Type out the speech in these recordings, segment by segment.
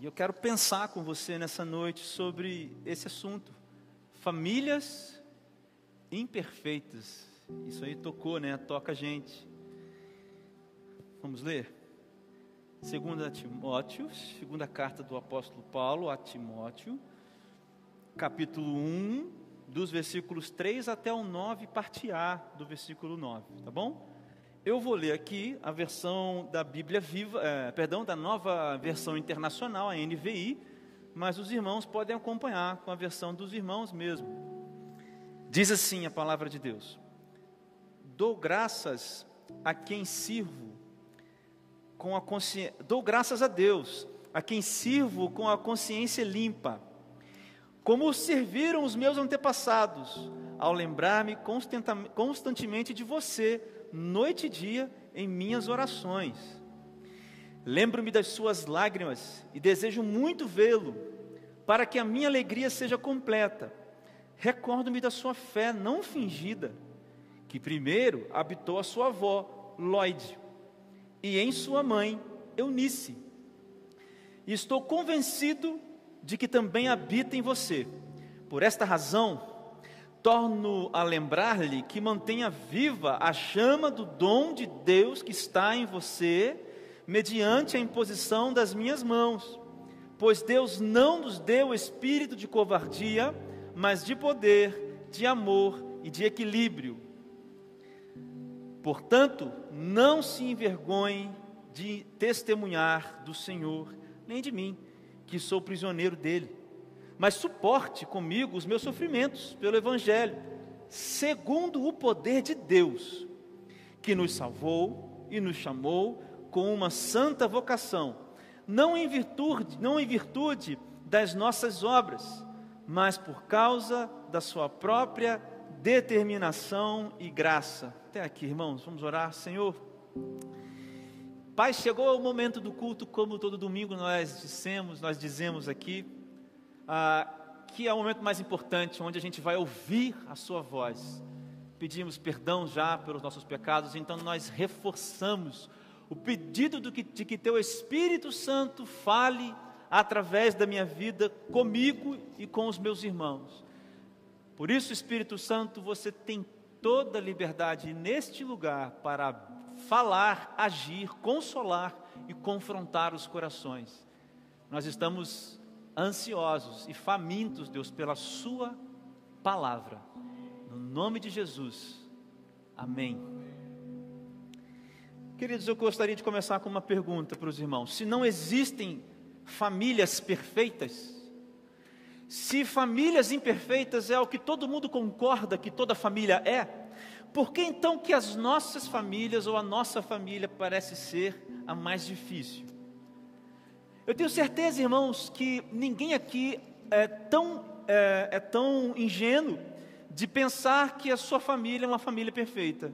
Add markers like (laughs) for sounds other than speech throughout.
E eu quero pensar com você nessa noite sobre esse assunto. Famílias imperfeitas. Isso aí tocou, né? Toca a gente. Vamos ler? Segunda Timóteo, segunda carta do apóstolo Paulo a Timóteo, capítulo 1, dos versículos 3 até o 9, parte A do versículo 9, tá bom? Eu vou ler aqui a versão da Bíblia Viva, é, perdão, da nova versão internacional, a NVI, mas os irmãos podem acompanhar com a versão dos irmãos mesmo. Diz assim a palavra de Deus: Dou graças a quem sirvo com a consciência, dou graças a Deus a quem sirvo com a consciência limpa, como serviram os meus antepassados, ao lembrar-me constantemente de você noite e dia em minhas orações. Lembro-me das suas lágrimas e desejo muito vê-lo, para que a minha alegria seja completa. Recordo-me da sua fé não fingida, que primeiro habitou a sua avó, Lloyd, e em sua mãe, Eunice. E estou convencido de que também habita em você. Por esta razão, torno a lembrar-lhe que mantenha viva a chama do dom de Deus que está em você, mediante a imposição das minhas mãos. Pois Deus não nos deu espírito de covardia, mas de poder, de amor e de equilíbrio. Portanto, não se envergonhe de testemunhar do Senhor, nem de mim, que sou prisioneiro dele mas suporte comigo os meus sofrimentos pelo Evangelho, segundo o poder de Deus, que nos salvou e nos chamou com uma santa vocação, não em virtude, não em virtude das nossas obras, mas por causa da sua própria determinação e graça. Até aqui, irmãos, vamos orar, Senhor. Pai, chegou o momento do culto, como todo domingo nós dissemos, nós dizemos aqui, ah, que é o momento mais importante, onde a gente vai ouvir a Sua voz. Pedimos perdão já pelos nossos pecados, então nós reforçamos o pedido que, de que Teu Espírito Santo fale através da minha vida comigo e com os meus irmãos. Por isso, Espírito Santo, você tem toda a liberdade neste lugar para falar, agir, consolar e confrontar os corações. Nós estamos ansiosos e famintos, Deus, pela Sua palavra. No nome de Jesus. Amém. Queridos, eu gostaria de começar com uma pergunta para os irmãos. Se não existem famílias perfeitas, se famílias imperfeitas é o que todo mundo concorda que toda família é, por que então que as nossas famílias ou a nossa família parece ser a mais difícil? Eu tenho certeza, irmãos, que ninguém aqui é tão, é, é tão ingênuo de pensar que a sua família é uma família perfeita.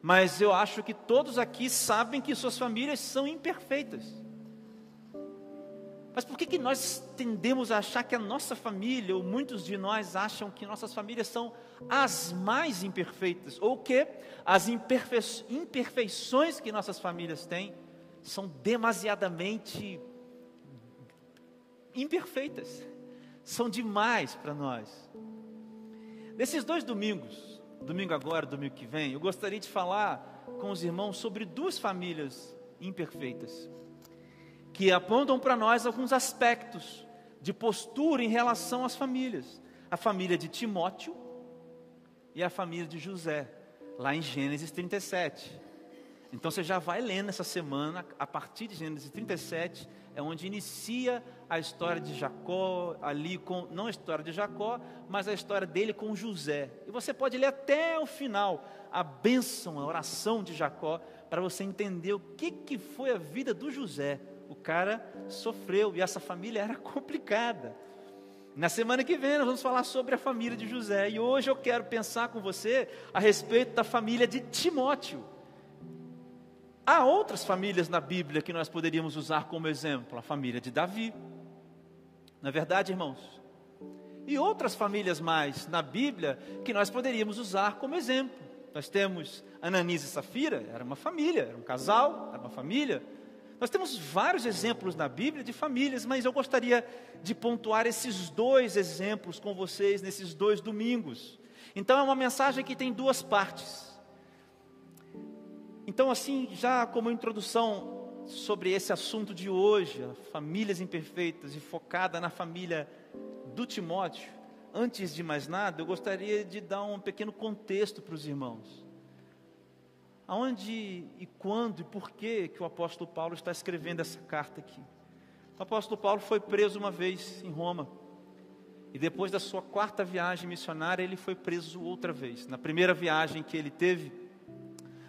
Mas eu acho que todos aqui sabem que suas famílias são imperfeitas. Mas por que, que nós tendemos a achar que a nossa família, ou muitos de nós acham que nossas famílias são as mais imperfeitas? Ou que as imperfeições que nossas famílias têm são demasiadamente imperfeitas, são demais para nós. Nesses dois domingos, domingo agora, domingo que vem, eu gostaria de falar com os irmãos sobre duas famílias imperfeitas, que apontam para nós alguns aspectos de postura em relação às famílias. A família de Timóteo e a família de José, lá em Gênesis 37. Então você já vai lendo essa semana, a partir de Gênesis 37, é onde inicia a história de Jacó, ali com, não a história de Jacó, mas a história dele com José. E você pode ler até o final a bênção, a oração de Jacó, para você entender o que, que foi a vida do José. O cara sofreu e essa família era (laughs) complicada. Na semana que vem nós vamos falar sobre a família de José. E hoje eu quero pensar com você a respeito da família de Timóteo. Há outras famílias na Bíblia que nós poderíamos usar como exemplo, a família de Davi. Na é verdade, irmãos? E outras famílias mais na Bíblia que nós poderíamos usar como exemplo. Nós temos Ananias e Safira, era uma família, era um casal, era uma família. Nós temos vários exemplos na Bíblia de famílias, mas eu gostaria de pontuar esses dois exemplos com vocês nesses dois domingos. Então é uma mensagem que tem duas partes. Então, assim, já como introdução sobre esse assunto de hoje, famílias imperfeitas e focada na família do Timóteo, antes de mais nada, eu gostaria de dar um pequeno contexto para os irmãos. Aonde e quando e por que que o apóstolo Paulo está escrevendo essa carta aqui? O apóstolo Paulo foi preso uma vez em Roma. E depois da sua quarta viagem missionária, ele foi preso outra vez. Na primeira viagem que ele teve,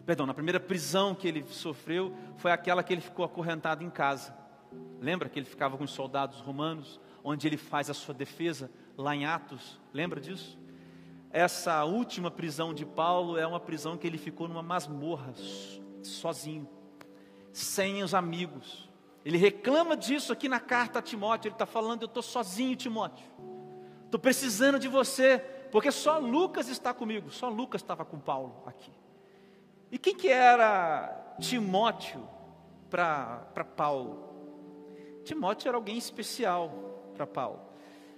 perdão, na primeira prisão que ele sofreu, foi aquela que ele ficou acorrentado em casa. Lembra que ele ficava com os soldados romanos, onde ele faz a sua defesa, lá em Atos? Lembra disso? essa última prisão de Paulo é uma prisão que ele ficou numa masmorra, sozinho, sem os amigos. Ele reclama disso aqui na carta a Timóteo. Ele está falando: Eu estou sozinho, Timóteo. Estou precisando de você, porque só Lucas está comigo. Só Lucas estava com Paulo aqui. E quem que era Timóteo para Paulo? Timóteo era alguém especial para Paulo.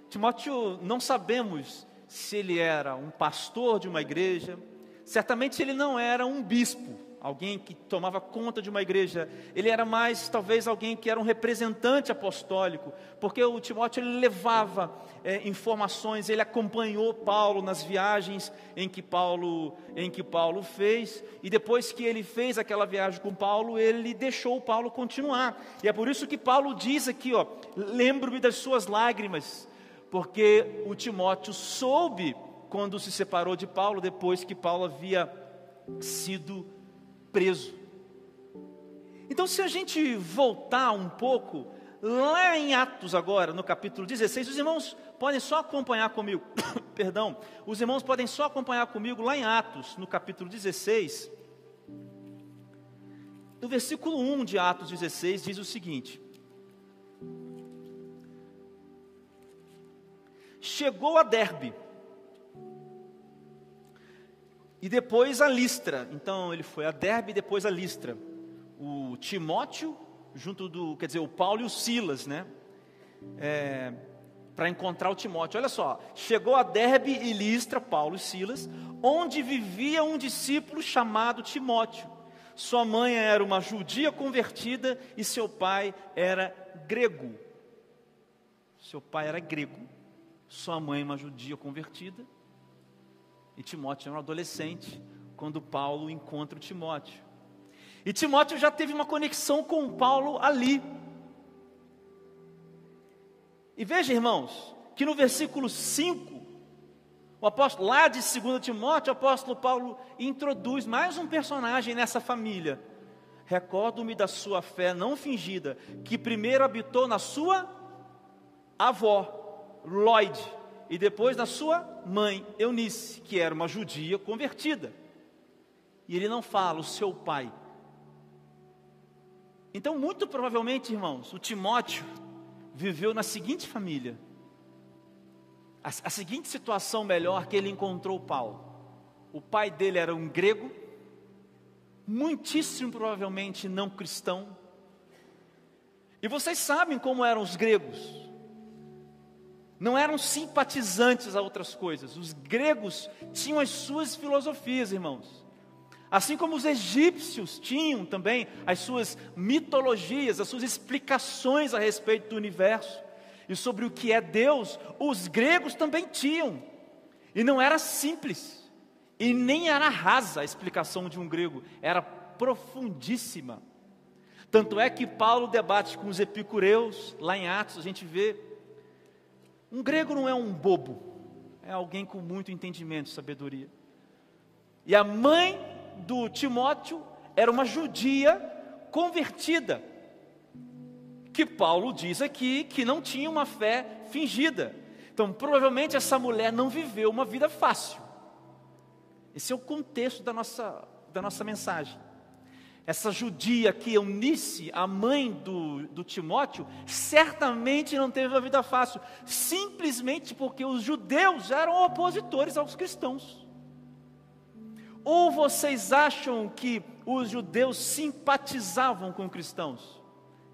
Timóteo, não sabemos se ele era um pastor de uma igreja, certamente ele não era um bispo, alguém que tomava conta de uma igreja, ele era mais talvez alguém que era um representante apostólico, porque o Timóteo ele levava é, informações, ele acompanhou Paulo nas viagens em que Paulo em que Paulo fez e depois que ele fez aquela viagem com Paulo, ele deixou Paulo continuar. E é por isso que Paulo diz aqui, ó, lembro-me das suas lágrimas porque o Timóteo soube quando se separou de Paulo, depois que Paulo havia sido preso. Então, se a gente voltar um pouco, lá em Atos agora, no capítulo 16, os irmãos podem só acompanhar comigo, (coughs) perdão, os irmãos podem só acompanhar comigo lá em Atos, no capítulo 16, no versículo 1 de Atos 16, diz o seguinte: chegou a Derbe. E depois a Listra. Então ele foi a Derbe e depois a Listra. O Timóteo, junto do, quer dizer, o Paulo e o Silas, né? É, para encontrar o Timóteo. Olha só, chegou a Derbe e Listra, Paulo e Silas, onde vivia um discípulo chamado Timóteo. Sua mãe era uma judia convertida e seu pai era grego. Seu pai era grego sua mãe uma judia convertida, e Timóteo era um adolescente quando Paulo encontra o Timóteo. E Timóteo já teve uma conexão com Paulo ali. E veja, irmãos, que no versículo 5, o apóstolo, lá de 2 Timóteo, o apóstolo Paulo introduz mais um personagem nessa família. Recordo-me da sua fé não fingida, que primeiro habitou na sua avó, Lloyd, e depois na sua mãe, Eunice, que era uma judia convertida. E ele não fala o seu pai. Então, muito provavelmente, irmãos, o Timóteo viveu na seguinte família. A, a seguinte situação melhor que ele encontrou Paulo. O pai dele era um grego, muitíssimo provavelmente não cristão. E vocês sabem como eram os gregos não eram simpatizantes a outras coisas. Os gregos tinham as suas filosofias, irmãos. Assim como os egípcios tinham também as suas mitologias, as suas explicações a respeito do universo e sobre o que é Deus, os gregos também tinham. E não era simples, e nem era rasa a explicação de um grego, era profundíssima. Tanto é que Paulo debate com os epicureus, lá em Atos, a gente vê um grego não é um bobo, é alguém com muito entendimento, sabedoria. E a mãe do Timóteo era uma judia convertida, que Paulo diz aqui que não tinha uma fé fingida. Então, provavelmente essa mulher não viveu uma vida fácil. Esse é o contexto da nossa, da nossa mensagem. Essa judia que Eunice, a mãe do, do Timóteo, certamente não teve uma vida fácil, simplesmente porque os judeus eram opositores aos cristãos. Ou vocês acham que os judeus simpatizavam com cristãos?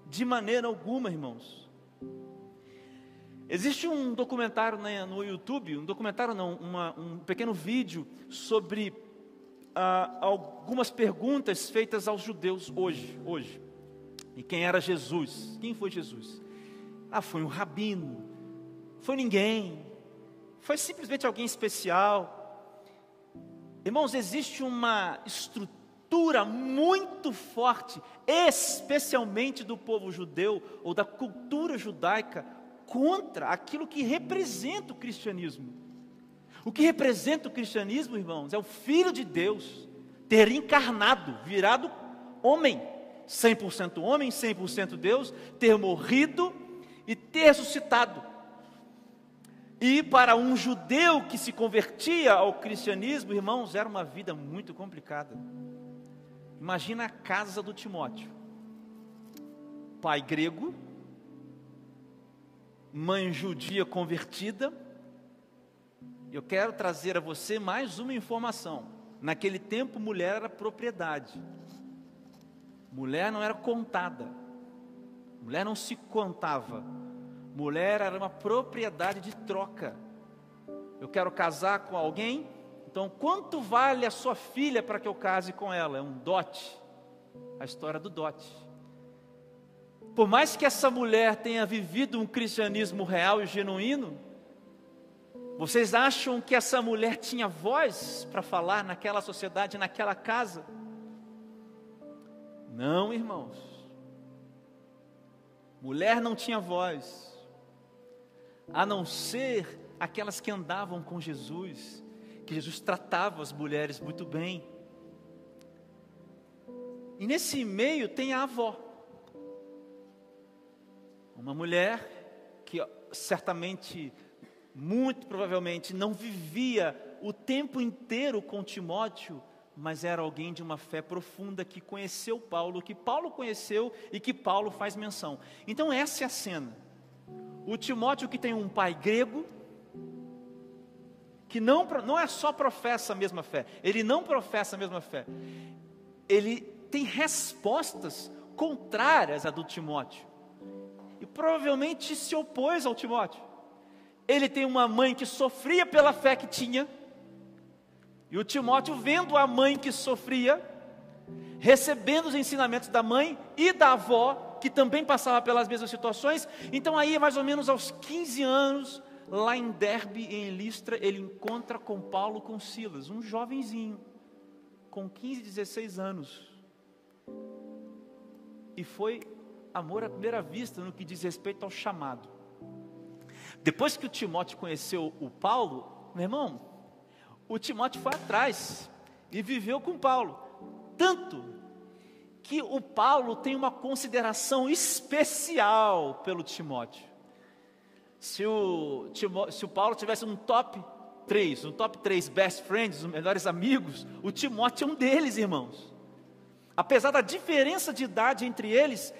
De maneira alguma, irmãos. Existe um documentário né, no YouTube, um documentário não, uma, um pequeno vídeo sobre ah, algumas perguntas feitas aos judeus hoje, hoje. E quem era Jesus? Quem foi Jesus? Ah, foi um rabino. Foi ninguém. Foi simplesmente alguém especial. Irmãos, existe uma estrutura muito forte, especialmente do povo judeu ou da cultura judaica, contra aquilo que representa o cristianismo. O que representa o cristianismo, irmãos, é o Filho de Deus ter encarnado, virado homem, 100% homem, 100% Deus, ter morrido e ter ressuscitado. E para um judeu que se convertia ao cristianismo, irmãos, era uma vida muito complicada. Imagina a casa do Timóteo. Pai grego, mãe judia convertida. Eu quero trazer a você mais uma informação. Naquele tempo, mulher era propriedade. Mulher não era contada. Mulher não se contava Mulher era uma propriedade de troca. Eu quero casar com alguém, então quanto vale a sua filha para que eu case com ela? É um dote. A história do dote. Por mais que essa mulher tenha vivido um cristianismo real e genuíno, vocês acham que essa mulher tinha voz para falar naquela sociedade, naquela casa? Não, irmãos. Mulher não tinha voz a não ser aquelas que andavam com Jesus, que Jesus tratava as mulheres muito bem. E nesse meio tem a avó, uma mulher que certamente, muito provavelmente, não vivia o tempo inteiro com Timóteo, mas era alguém de uma fé profunda que conheceu Paulo, que Paulo conheceu e que Paulo faz menção. Então, essa é a cena. O Timóteo que tem um pai grego, que não, não é só professa a mesma fé, ele não professa a mesma fé, ele tem respostas contrárias à do Timóteo, e provavelmente se opôs ao Timóteo. Ele tem uma mãe que sofria pela fé que tinha, e o Timóteo, vendo a mãe que sofria, recebendo os ensinamentos da mãe e da avó, que também passava pelas mesmas situações. Então, aí, mais ou menos aos 15 anos, lá em Derbe, em Listra, ele encontra com Paulo com Silas, um jovenzinho, com 15, 16 anos. E foi amor à primeira vista no que diz respeito ao chamado. Depois que o Timóteo conheceu o Paulo, meu irmão, o Timóteo foi atrás e viveu com Paulo. Tanto que o Paulo tem uma consideração especial pelo Timóteo. Se o, se o Paulo tivesse um top 3, um top 3 best friends, os melhores amigos, o Timóteo é um deles, irmãos. Apesar da diferença de idade entre eles,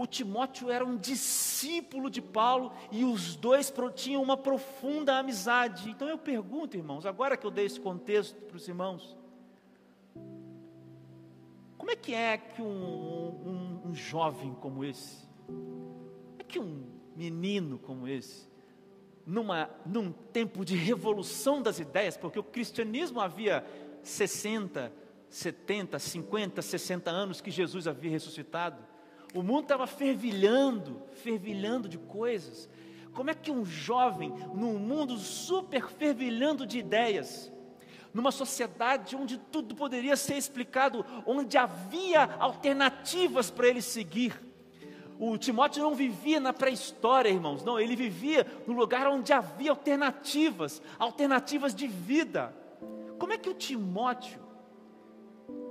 o Timóteo era um discípulo de Paulo e os dois tinham uma profunda amizade. Então eu pergunto, irmãos, agora que eu dei esse contexto para os irmãos, como é que é que um, um, um jovem como esse, como é que um menino como esse, numa, num tempo de revolução das ideias, porque o cristianismo havia 60, 70, 50, 60 anos que Jesus havia ressuscitado, o mundo estava fervilhando, fervilhando de coisas. Como é que um jovem, num mundo super fervilhando de ideias, numa sociedade onde tudo poderia ser explicado, onde havia alternativas para ele seguir. O Timóteo não vivia na pré-história, irmãos, não, ele vivia no lugar onde havia alternativas, alternativas de vida. Como é que o Timóteo,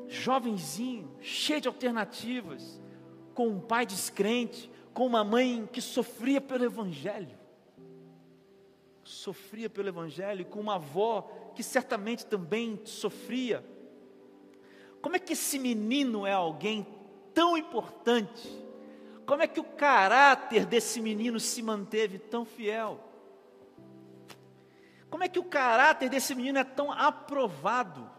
jovenzinho, cheio de alternativas, com um pai descrente, com uma mãe que sofria pelo Evangelho, sofria pelo Evangelho, com uma avó que certamente também sofria. Como é que esse menino é alguém tão importante? Como é que o caráter desse menino se manteve tão fiel? Como é que o caráter desse menino é tão aprovado?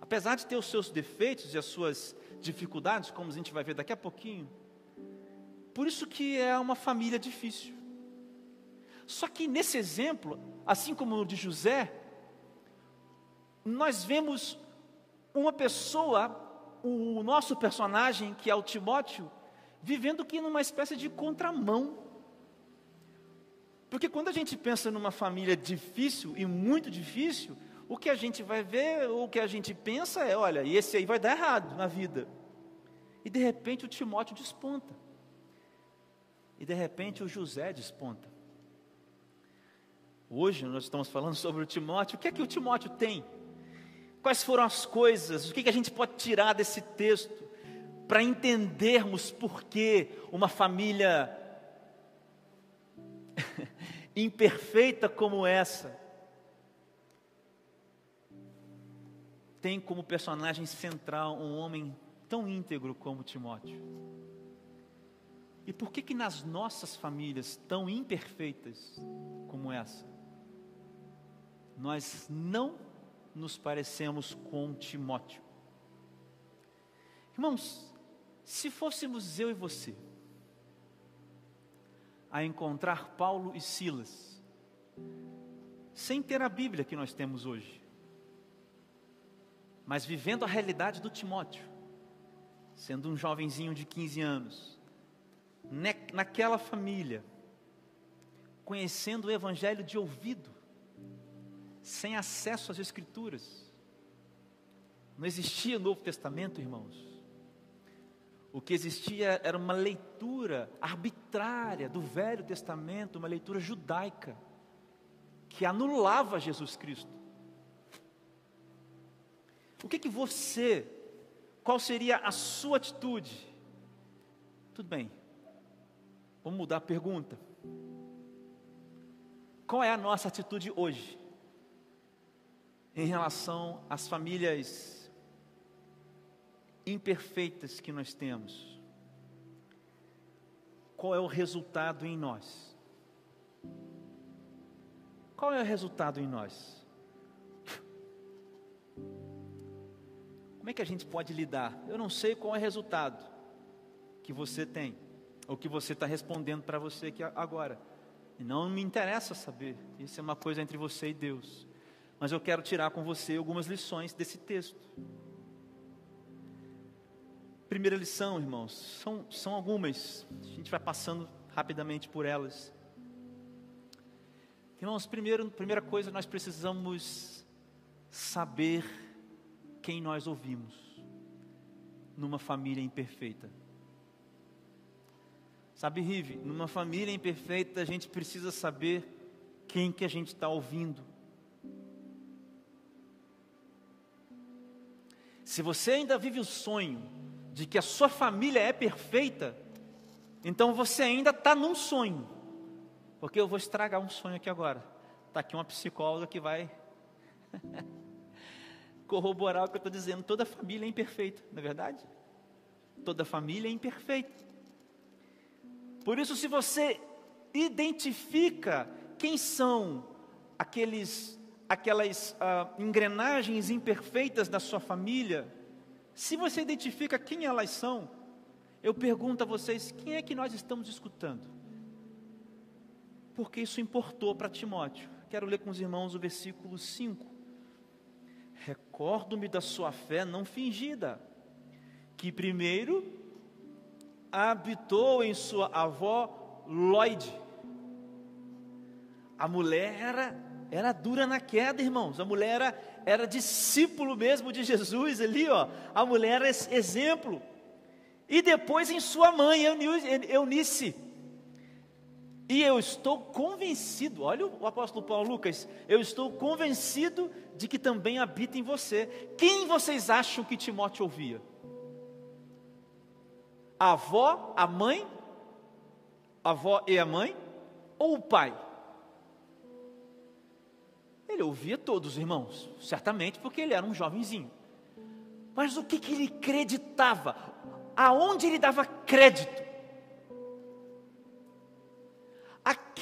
Apesar de ter os seus defeitos e as suas dificuldades, como a gente vai ver daqui a pouquinho, Por isso que é uma família difícil. Só que nesse exemplo, assim como o de José, nós vemos uma pessoa, o nosso personagem, que é o Timóteo, vivendo aqui numa espécie de contramão. Porque quando a gente pensa numa família difícil e muito difícil, o que a gente vai ver, o que a gente pensa é: olha, esse aí vai dar errado na vida. E de repente o Timóteo desponta. E de repente o José desponta. Hoje nós estamos falando sobre o Timóteo. O que é que o Timóteo tem? Quais foram as coisas? O que, é que a gente pode tirar desse texto para entendermos por que uma família (laughs) imperfeita como essa tem como personagem central um homem tão íntegro como Timóteo? E por que que nas nossas famílias tão imperfeitas como essa, nós não nos parecemos com Timóteo? Irmãos, se fôssemos eu e você a encontrar Paulo e Silas, sem ter a Bíblia que nós temos hoje, mas vivendo a realidade do Timóteo, sendo um jovenzinho de 15 anos, naquela família, conhecendo o Evangelho de ouvido, sem acesso às Escrituras. Não existia Novo Testamento, irmãos. O que existia era uma leitura arbitrária do Velho Testamento, uma leitura judaica, que anulava Jesus Cristo. O que que você qual seria a sua atitude? Tudo bem, vamos mudar a pergunta. Qual é a nossa atitude hoje em relação às famílias imperfeitas que nós temos? Qual é o resultado em nós? Qual é o resultado em nós? Como é que a gente pode lidar? Eu não sei qual é o resultado que você tem, ou que você está respondendo para você aqui agora. E não me interessa saber, isso é uma coisa entre você e Deus. Mas eu quero tirar com você algumas lições desse texto. Primeira lição, irmãos, são, são algumas, a gente vai passando rapidamente por elas. Irmãos, primeiro, primeira coisa, nós precisamos saber quem nós ouvimos numa família imperfeita. Sabe, Rive, numa família imperfeita a gente precisa saber quem que a gente está ouvindo. Se você ainda vive o sonho de que a sua família é perfeita, então você ainda está num sonho. Porque eu vou estragar um sonho aqui agora. Está aqui uma psicóloga que vai (laughs) corroborar o que eu estou dizendo. Toda família é imperfeita, não é verdade? Toda família é imperfeita. Por isso, se você identifica quem são aqueles, aquelas ah, engrenagens imperfeitas da sua família, se você identifica quem elas são, eu pergunto a vocês: quem é que nós estamos escutando? Porque isso importou para Timóteo. Quero ler com os irmãos o versículo 5. Recordo-me da sua fé não fingida, que primeiro habitou em sua avó Lloyd. A mulher era, era dura na queda, irmãos. A mulher era, era discípulo mesmo de Jesus ali, ó. A mulher era exemplo. E depois em sua mãe, Eunice. E eu estou convencido, olha o apóstolo Paulo Lucas, eu estou convencido de que também habita em você. Quem vocês acham que Timóteo ouvia? A avó, a mãe, a avó e a mãe, ou o pai? Ele ouvia todos, irmãos, certamente porque ele era um jovenzinho. Mas o que, que ele acreditava? Aonde ele dava crédito?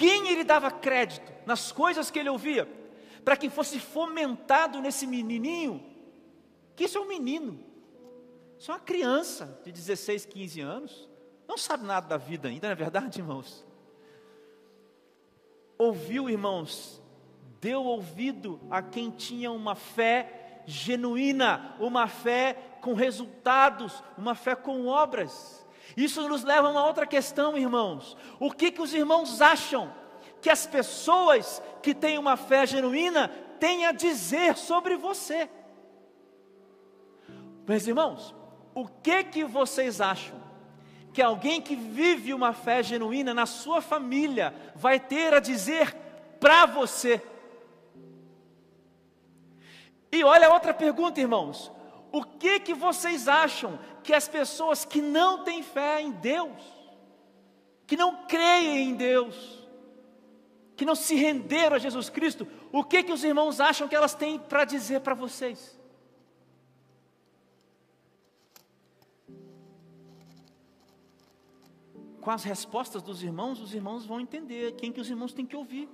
Quem ele dava crédito? Nas coisas que ele ouvia? Para que fosse fomentado nesse menininho, que isso é um menino, isso é uma criança de 16, 15 anos, não sabe nada da vida ainda, não é verdade, irmãos? Ouviu, irmãos, deu ouvido a quem tinha uma fé genuína, uma fé com resultados, uma fé com obras. Isso nos leva a uma outra questão, irmãos. O que, que os irmãos acham que as pessoas que têm uma fé genuína têm a dizer sobre você? Meus irmãos, o que que vocês acham que alguém que vive uma fé genuína na sua família vai ter a dizer para você? E olha outra pergunta, irmãos. O que que vocês acham que as pessoas que não têm fé em Deus, que não creem em Deus, que não se renderam a Jesus Cristo, o que que os irmãos acham que elas têm para dizer para vocês? Com as respostas dos irmãos, os irmãos vão entender quem que os irmãos têm que ouvir.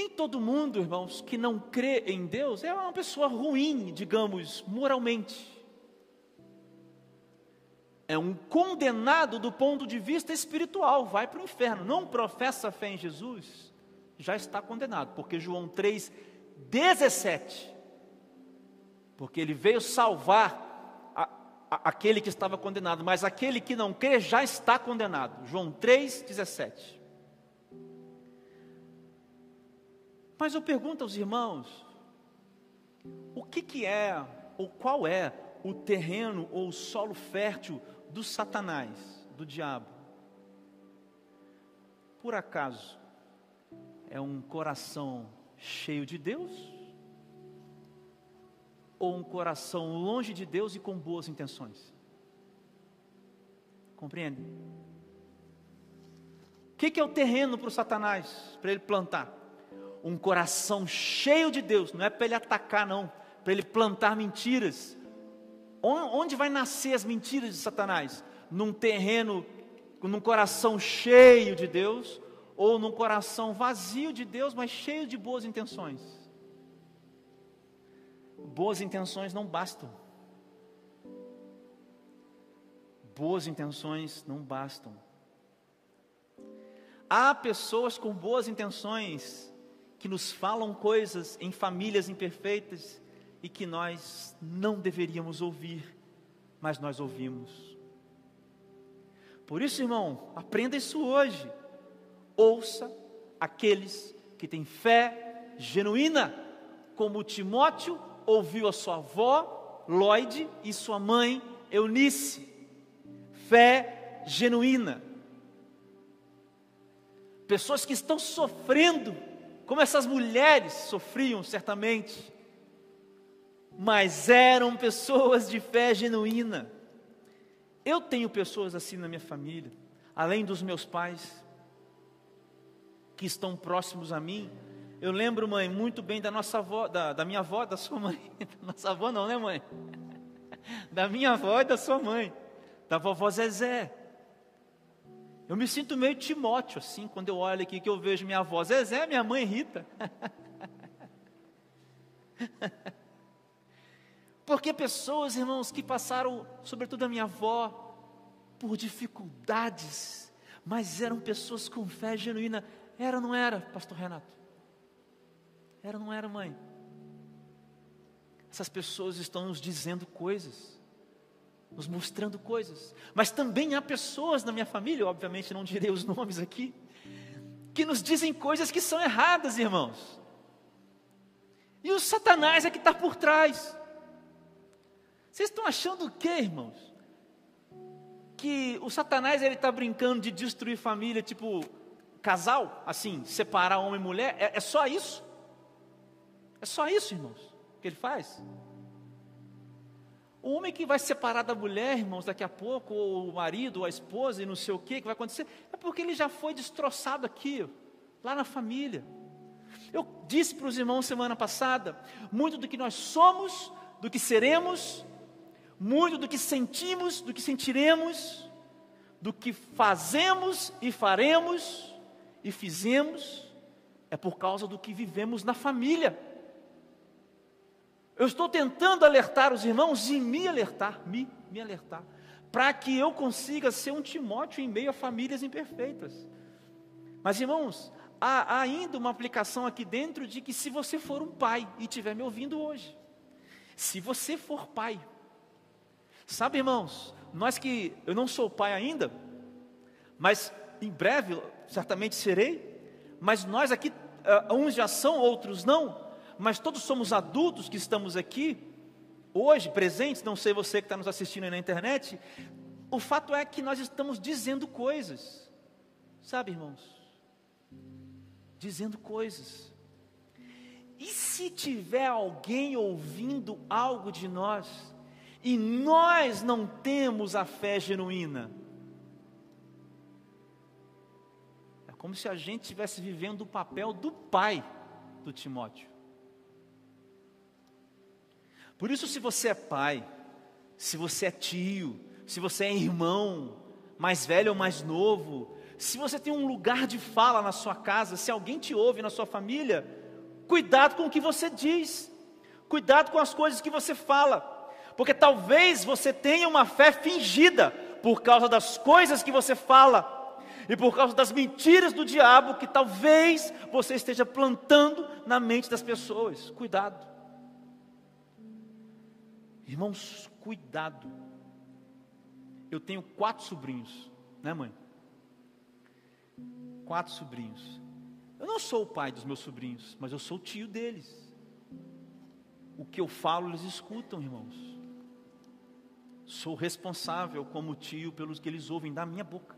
Nem todo mundo, irmãos, que não crê em Deus é uma pessoa ruim, digamos, moralmente. É um condenado do ponto de vista espiritual, vai para o inferno. Não professa fé em Jesus, já está condenado, porque João 3, 17. Porque ele veio salvar a, a, aquele que estava condenado, mas aquele que não crê já está condenado. João 3, 17. Mas eu pergunto aos irmãos: o que, que é, ou qual é o terreno ou o solo fértil do Satanás, do diabo? Por acaso é um coração cheio de Deus? Ou um coração longe de Deus e com boas intenções? Compreende? O que, que é o terreno para o Satanás, para ele plantar? Um coração cheio de Deus, não é para ele atacar, não, para ele plantar mentiras. Onde vai nascer as mentiras de Satanás? Num terreno, num coração cheio de Deus, ou num coração vazio de Deus, mas cheio de boas intenções. Boas intenções não bastam. Boas intenções não bastam. Há pessoas com boas intenções que nos falam coisas em famílias imperfeitas e que nós não deveríamos ouvir, mas nós ouvimos. Por isso, irmão, aprenda isso hoje. Ouça aqueles que têm fé genuína, como Timóteo ouviu a sua avó, Lloyd, e sua mãe, Eunice. Fé genuína. Pessoas que estão sofrendo como essas mulheres sofriam certamente, mas eram pessoas de fé genuína. Eu tenho pessoas assim na minha família, além dos meus pais, que estão próximos a mim. Eu lembro, mãe, muito bem da nossa avó, da, da minha avó, da sua mãe. (laughs) nossa avó não, né, mãe? (laughs) Da minha avó e da sua mãe, da vovó Zezé. Eu me sinto meio Timóteo, assim, quando eu olho aqui, que eu vejo minha avó. Zezé, minha mãe Rita. (laughs) Porque pessoas, irmãos, que passaram, sobretudo a minha avó, por dificuldades, mas eram pessoas com fé genuína. Era ou não era, pastor Renato? Era ou não era, mãe? Essas pessoas estão nos dizendo coisas nos mostrando coisas. Mas também há pessoas na minha família, obviamente não direi os (laughs) nomes aqui, que nos dizem coisas que são erradas, irmãos. E o Satanás é que está por trás. Vocês estão achando o quê, irmãos? Que o Satanás ele está brincando de destruir família, tipo casal, assim, separar homem e mulher? É, é só isso? É só isso, irmãos, que ele faz? O homem que vai separar da mulher, irmãos, daqui a pouco, ou o marido, ou a esposa, e não sei o que, que vai acontecer, é porque ele já foi destroçado aqui, lá na família. Eu disse para os irmãos semana passada: muito do que nós somos, do que seremos, muito do que sentimos, do que sentiremos, do que fazemos e faremos e fizemos, é por causa do que vivemos na família. Eu estou tentando alertar os irmãos e me alertar, me, me alertar, para que eu consiga ser um Timóteo em meio a famílias imperfeitas. Mas irmãos, há ainda uma aplicação aqui dentro de que se você for um pai e estiver me ouvindo hoje, se você for pai, sabe irmãos, nós que eu não sou pai ainda, mas em breve certamente serei, mas nós aqui, uh, uns já são, outros não, mas todos somos adultos que estamos aqui, hoje, presentes, não sei você que está nos assistindo aí na internet, o fato é que nós estamos dizendo coisas, sabe irmãos? Dizendo coisas. E se tiver alguém ouvindo algo de nós, e nós não temos a fé genuína, é como se a gente estivesse vivendo o papel do pai do Timóteo. Por isso, se você é pai, se você é tio, se você é irmão, mais velho ou mais novo, se você tem um lugar de fala na sua casa, se alguém te ouve na sua família, cuidado com o que você diz, cuidado com as coisas que você fala porque talvez você tenha uma fé fingida por causa das coisas que você fala e por causa das mentiras do diabo que talvez você esteja plantando na mente das pessoas. Cuidado. Irmãos, cuidado. Eu tenho quatro sobrinhos, né, mãe? Quatro sobrinhos. Eu não sou o pai dos meus sobrinhos, mas eu sou o tio deles. O que eu falo, eles escutam, irmãos. Sou responsável como tio pelos que eles ouvem da minha boca.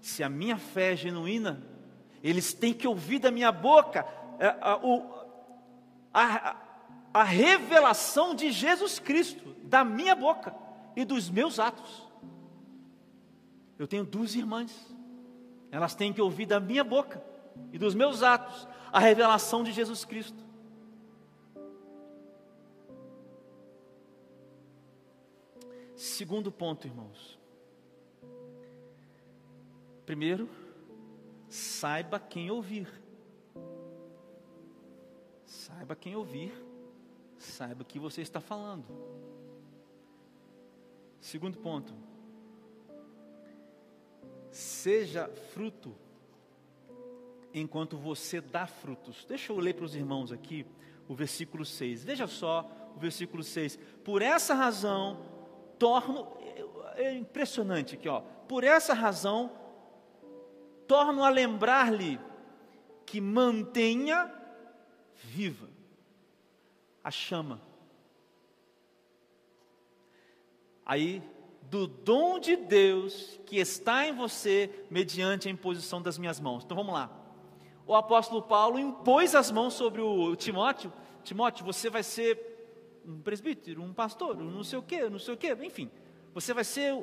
Se a minha fé é genuína, eles têm que ouvir da minha boca é, a, a, a revelação de Jesus Cristo, da minha boca e dos meus atos. Eu tenho duas irmãs, elas têm que ouvir da minha boca e dos meus atos a revelação de Jesus Cristo. Segundo ponto, irmãos. Primeiro, saiba quem ouvir. Saiba quem ouvir. Saiba o que você está falando. Segundo ponto. Seja fruto enquanto você dá frutos. Deixa eu ler para os irmãos aqui o versículo 6. Veja só o versículo 6. Por essa razão torno, é impressionante aqui, ó. Por essa razão, torno a lembrar-lhe que mantenha viva a chama. Aí, do dom de Deus que está em você mediante a imposição das minhas mãos. Então vamos lá. O apóstolo Paulo impôs as mãos sobre o Timóteo. Timóteo, você vai ser um presbítero, um pastor, um não sei o quê, não sei o quê, enfim. Você vai ser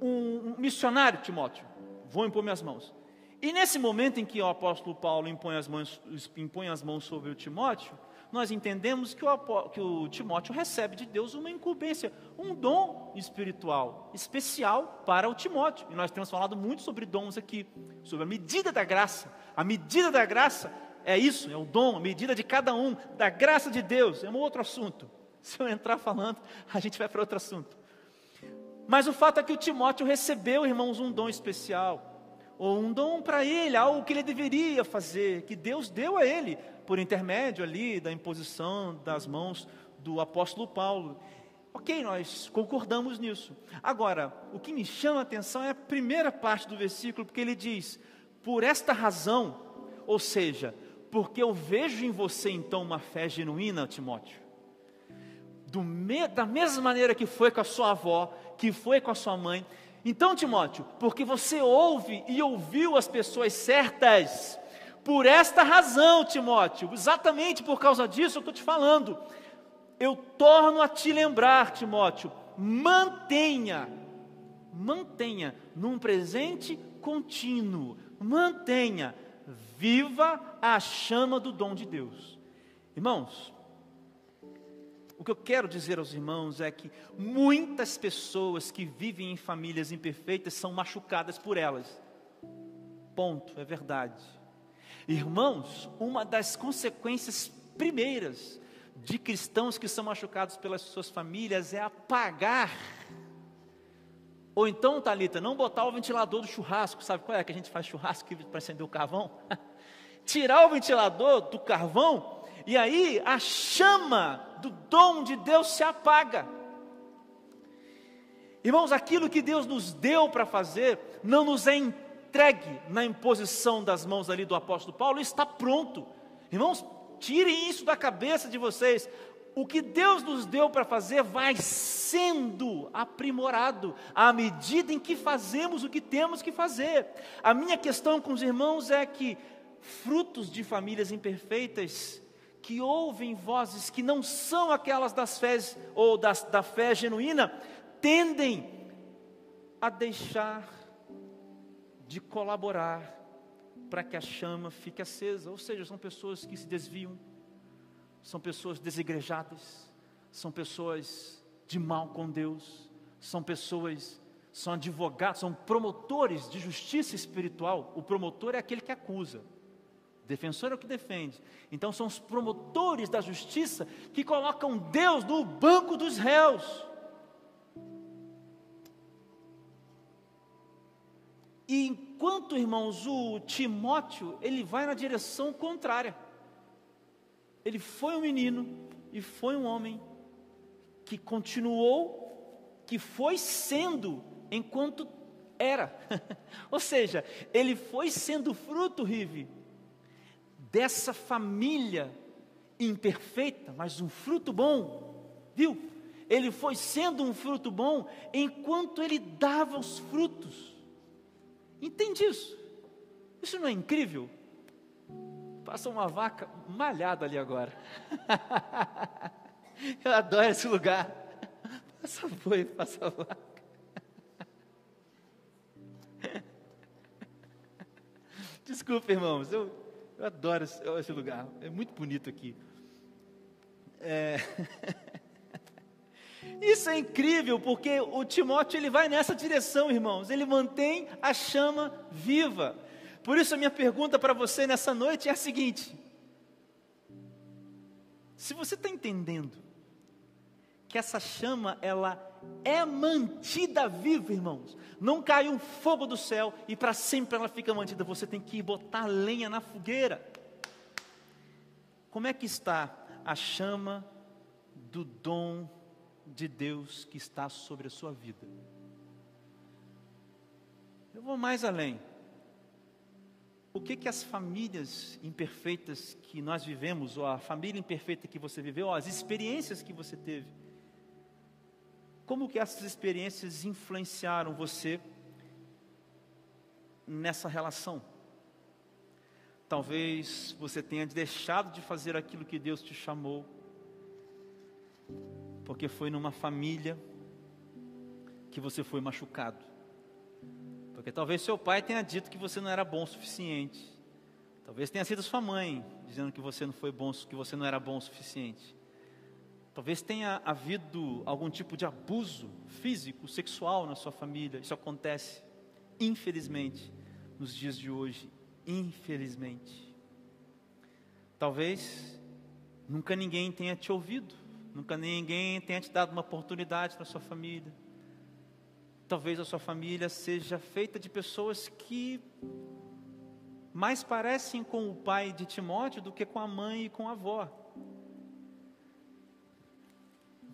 um missionário, Timóteo. Vou impor minhas mãos. E nesse momento em que o apóstolo Paulo impõe as mãos, impõe as mãos sobre o Timóteo, nós entendemos que o, que o Timóteo recebe de Deus uma incumbência, um dom espiritual especial para o Timóteo. E nós temos falado muito sobre dons aqui, sobre a medida da graça. A medida da graça é isso, é o dom, a medida de cada um, da graça de Deus, é um outro assunto. (laughs) Se eu entrar falando, a gente vai para outro assunto. Mas o fato é que o Timóteo recebeu, irmãos, um dom especial, ou um dom para ele, algo que ele deveria fazer, que Deus deu a ele, por intermédio ali da imposição das mãos do apóstolo Paulo. Ok, nós concordamos nisso. Agora, o que me chama a atenção é a primeira parte do versículo, porque ele diz: por esta razão, ou seja, porque eu vejo em você então uma fé genuína, Timóteo. Me, da mesma maneira que foi com a sua avó, que foi com a sua mãe. Então, Timóteo, porque você ouve e ouviu as pessoas certas, por esta razão, Timóteo, exatamente por causa disso eu estou te falando, eu torno a te lembrar, Timóteo, mantenha, mantenha num presente contínuo, mantenha viva a chama do dom de Deus. Irmãos, o que eu quero dizer aos irmãos é que muitas pessoas que vivem em famílias imperfeitas são machucadas por elas. Ponto, é verdade. Irmãos, uma das consequências primeiras de cristãos que são machucados pelas suas famílias é apagar Ou então, Talita, não botar o ventilador do churrasco, sabe qual é que a gente faz churrasco para acender o carvão? (laughs) Tirar o ventilador do carvão e aí a chama do dom de Deus se apaga. Irmãos, aquilo que Deus nos deu para fazer não nos é na imposição das mãos ali do apóstolo Paulo, está pronto. Irmãos, tirem isso da cabeça de vocês. O que Deus nos deu para fazer vai sendo aprimorado à medida em que fazemos o que temos que fazer. A minha questão com os irmãos é que frutos de famílias imperfeitas que ouvem vozes que não são aquelas das fés ou das, da fé genuína, tendem a deixar de colaborar para que a chama fique acesa. Ou seja, são pessoas que se desviam, são pessoas desigrejadas, são pessoas de mal com Deus, são pessoas, são advogados, são promotores de justiça espiritual. O promotor é aquele que acusa. Defensor é o que defende. Então são os promotores da justiça que colocam Deus no banco dos réus. E enquanto, irmãos, o Timóteo, ele vai na direção contrária. Ele foi um menino e foi um homem que continuou, que foi sendo enquanto era. (laughs) Ou seja, ele foi sendo fruto, Rive, dessa família imperfeita, mas um fruto bom, viu? Ele foi sendo um fruto bom enquanto ele dava os frutos. Entende isso? Isso não é incrível? Passa uma vaca malhada ali agora. (laughs) Eu adoro esse lugar. Passa boi, passa vaca. (laughs) Desculpa, irmãos, eu, eu adoro esse, esse, lugar. É muito bonito aqui. É... (laughs) Isso é incrível, porque o Timóteo ele vai nessa direção, irmãos. Ele mantém a chama viva. Por isso a minha pergunta para você nessa noite é a seguinte: se você está entendendo que essa chama ela é mantida viva, irmãos, não cai um fogo do céu e para sempre ela fica mantida. Você tem que botar lenha na fogueira. Como é que está a chama do dom de Deus que está sobre a sua vida. Eu vou mais além. O que que as famílias imperfeitas que nós vivemos, ou a família imperfeita que você viveu, ou as experiências que você teve, como que essas experiências influenciaram você nessa relação? Talvez você tenha deixado de fazer aquilo que Deus te chamou porque foi numa família que você foi machucado. Porque talvez seu pai tenha dito que você não era bom o suficiente. Talvez tenha sido sua mãe dizendo que você não foi bom, que você não era bom o suficiente. Talvez tenha havido algum tipo de abuso físico, sexual na sua família. Isso acontece, infelizmente, nos dias de hoje. Infelizmente. Talvez nunca ninguém tenha te ouvido Nunca ninguém tenha te dado uma oportunidade na sua família. Talvez a sua família seja feita de pessoas que mais parecem com o pai de Timóteo do que com a mãe e com a avó.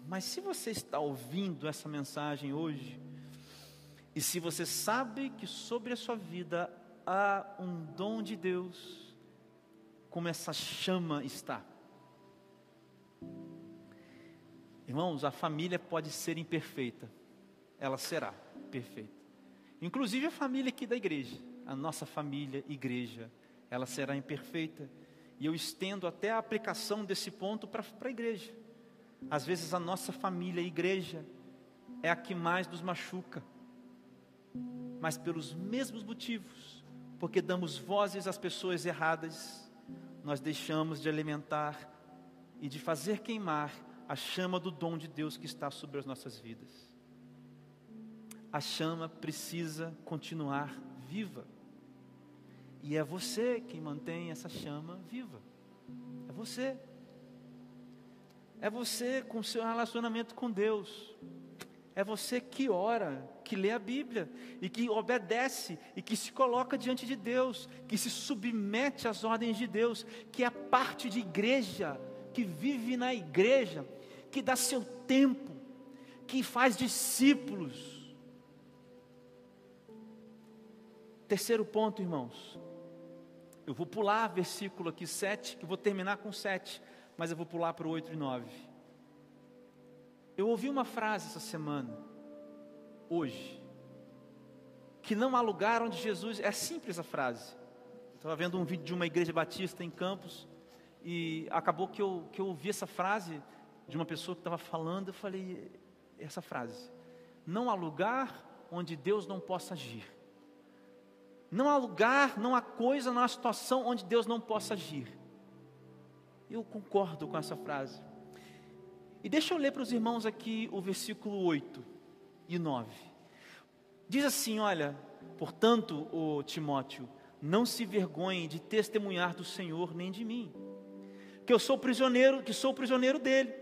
Mas se você está ouvindo essa mensagem hoje, e se você sabe que sobre a sua vida há um dom de Deus, como essa chama está, Irmãos, a família pode ser imperfeita, ela será perfeita. Inclusive a família aqui da igreja, a nossa família, igreja, ela será imperfeita. E eu estendo até a aplicação desse ponto para a igreja. Às vezes a nossa família, igreja, é a que mais nos machuca, mas pelos mesmos motivos, porque damos vozes às pessoas erradas, nós deixamos de alimentar e de fazer queimar a chama do dom de Deus que está sobre as nossas vidas. A chama precisa continuar viva. E é você quem mantém essa chama viva. É você. É você com seu relacionamento com Deus. é você que ora, que lê a Bíblia e que obedece e que se coloca diante de Deus, que se submete às ordens de Deus, que é parte de igreja, que vive na igreja, que dá seu tempo, que faz discípulos. Terceiro ponto, irmãos. Eu vou pular versículo aqui 7, que vou terminar com 7, mas eu vou pular para o 8 e 9. Eu ouvi uma frase essa semana, hoje, que não há lugar onde Jesus. É simples a frase. Estava vendo um vídeo de uma igreja batista em Campos, e acabou que eu, que eu ouvi essa frase de uma pessoa que estava falando, eu falei essa frase: Não há lugar onde Deus não possa agir. Não há lugar, não há coisa, não há situação onde Deus não possa agir. Eu concordo com essa frase. E deixa eu ler para os irmãos aqui o versículo 8 e 9. Diz assim: Olha, portanto, o Timóteo, não se vergonhe de testemunhar do Senhor nem de mim, que eu sou prisioneiro, que sou prisioneiro dele,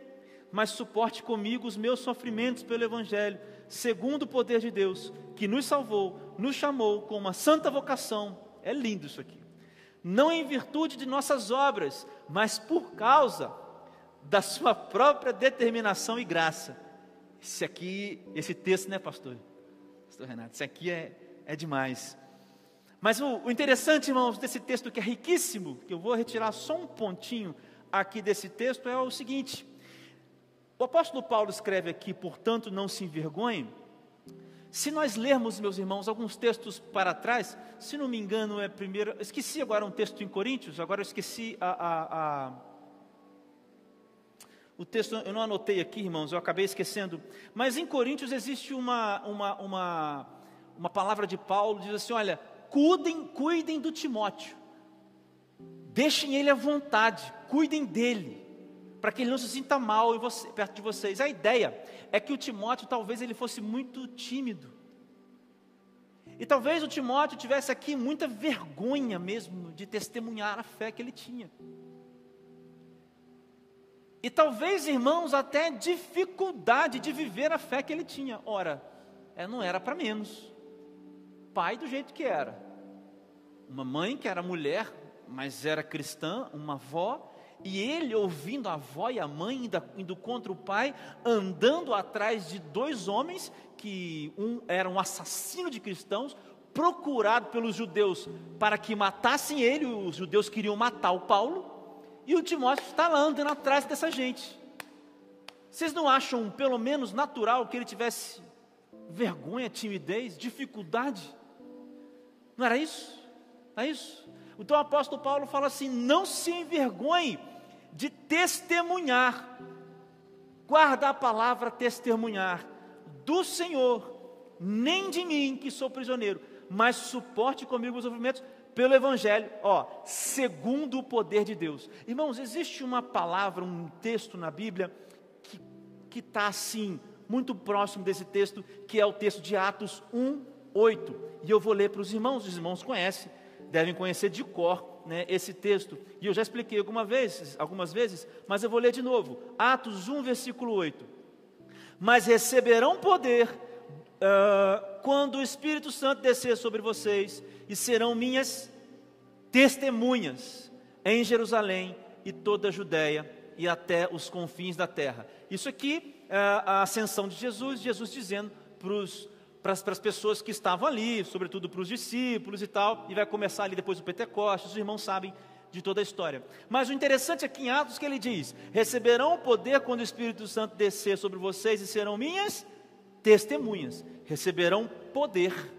mas suporte comigo os meus sofrimentos pelo Evangelho, segundo o poder de Deus, que nos salvou, nos chamou com uma santa vocação. É lindo isso aqui. Não em virtude de nossas obras, mas por causa da sua própria determinação e graça. Esse aqui, esse texto, né, pastor? Pastor Renato, esse aqui é, é demais. Mas o, o interessante, irmãos, desse texto que é riquíssimo, que eu vou retirar só um pontinho aqui desse texto, é o seguinte: o apóstolo Paulo escreve aqui, portanto, não se envergonhe. Se nós lermos, meus irmãos, alguns textos para trás, se não me engano, é primeiro. Esqueci agora um texto em Coríntios, agora eu esqueci a, a, a o texto eu não anotei aqui, irmãos, eu acabei esquecendo. Mas em Coríntios existe uma, uma, uma, uma palavra de Paulo, diz assim: olha, cuidem, cuidem do Timóteo, deixem ele à vontade, cuidem dele, para que ele não se sinta mal você, perto de vocês. A ideia é que o Timóteo talvez ele fosse muito tímido. E talvez o Timóteo tivesse aqui muita vergonha mesmo de testemunhar a fé que ele tinha. E talvez, irmãos, até dificuldade de viver a fé que ele tinha. Ora, é, não era para menos. Pai do jeito que era. Uma mãe que era mulher, mas era cristã, uma avó, e ele ouvindo a avó e a mãe indo, indo contra o pai, andando atrás de dois homens que um era um assassino de cristãos, procurado pelos judeus para que matassem ele, os judeus queriam matar o Paulo, e o Timóteo está lá andando atrás dessa gente. Vocês não acham, pelo menos, natural que ele tivesse vergonha, timidez, dificuldade? Não era isso? Não é isso? Então o apóstolo Paulo fala assim: não se envergonhe de testemunhar, guarda a palavra testemunhar do Senhor, nem de mim que sou prisioneiro, mas suporte comigo os sofrimentos pelo Evangelho, ó, segundo o poder de Deus. Irmãos, existe uma palavra, um texto na Bíblia que está assim, muito próximo desse texto, que é o texto de Atos 1, 8. E eu vou ler para os irmãos, os irmãos conhecem, devem conhecer de cor né, esse texto. E eu já expliquei alguma vez, algumas vezes, mas eu vou ler de novo. Atos 1, versículo 8. Mas receberão poder uh, quando o Espírito Santo descer sobre vocês e serão minhas testemunhas em Jerusalém e toda a Judéia e até os confins da terra. Isso aqui é a ascensão de Jesus, Jesus dizendo para as pessoas que estavam ali, sobretudo para os discípulos e tal, e vai começar ali depois o Pentecostes, os irmãos sabem de toda a história. Mas o interessante aqui em Atos que ele diz: receberão o poder quando o Espírito Santo descer sobre vocês e serão minhas testemunhas. Receberão poder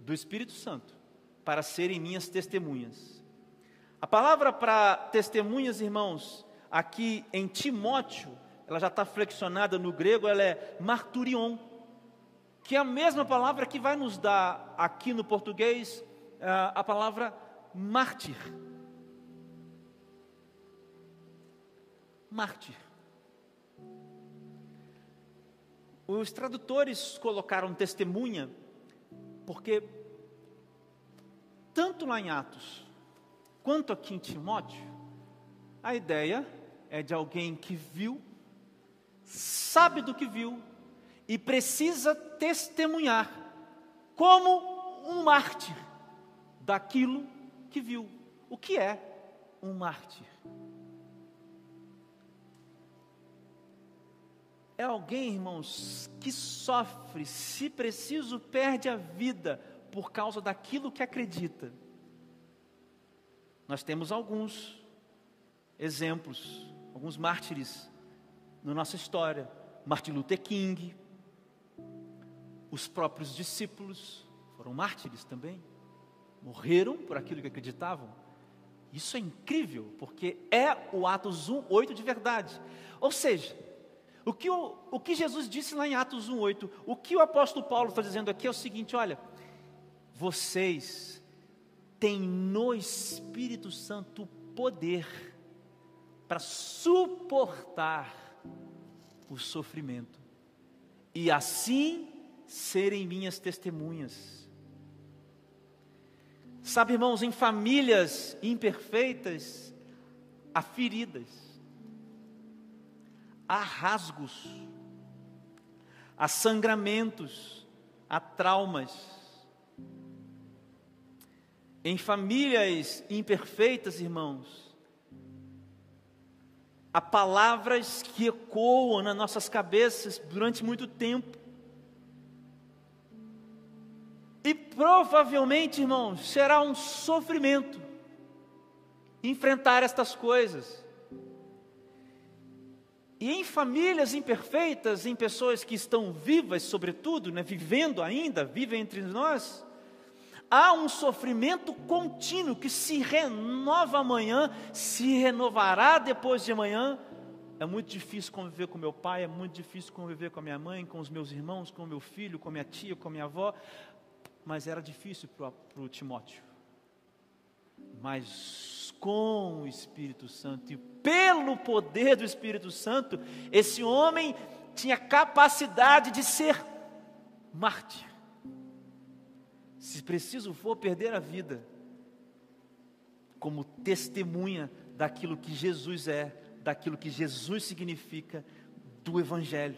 do Espírito Santo para serem minhas testemunhas. A palavra para testemunhas, irmãos, aqui em Timóteo, ela já está flexionada no grego, ela é marturion, que é a mesma palavra que vai nos dar aqui no português a palavra mártir. Mártir. Os tradutores colocaram testemunha porque tanto lá em Atos quanto aqui em Timóteo, a ideia é de alguém que viu, sabe do que viu e precisa testemunhar como um mártir daquilo que viu. O que é um mártir? É alguém, irmãos, que sofre, se preciso, perde a vida por causa daquilo que acredita. Nós temos alguns exemplos, alguns mártires na nossa história. Martin Luther King, os próprios discípulos foram mártires também, morreram por aquilo que acreditavam. Isso é incrível, porque é o Atos 1, 8 de verdade. Ou seja, o que, o, o que Jesus disse lá em Atos 1, 8, o que o apóstolo Paulo está dizendo aqui é o seguinte: olha, vocês têm no Espírito Santo poder para suportar o sofrimento e assim serem minhas testemunhas. Sabe, irmãos, em famílias imperfeitas, há feridas, há rasgos, há sangramentos, há traumas. Em famílias imperfeitas, irmãos, há palavras que ecoam nas nossas cabeças durante muito tempo. E provavelmente, irmãos, será um sofrimento enfrentar estas coisas. E em famílias imperfeitas, em pessoas que estão vivas, sobretudo, né, vivendo ainda, vivem entre nós, há um sofrimento contínuo que se renova amanhã, se renovará depois de amanhã. É muito difícil conviver com meu pai, é muito difícil conviver com a minha mãe, com os meus irmãos, com o meu filho, com a minha tia, com a minha avó, mas era difícil para o Timóteo. Mas com o Espírito Santo e pelo poder do Espírito Santo, esse homem tinha capacidade de ser mártir se preciso for perder a vida, como testemunha daquilo que Jesus é, daquilo que Jesus significa, do Evangelho.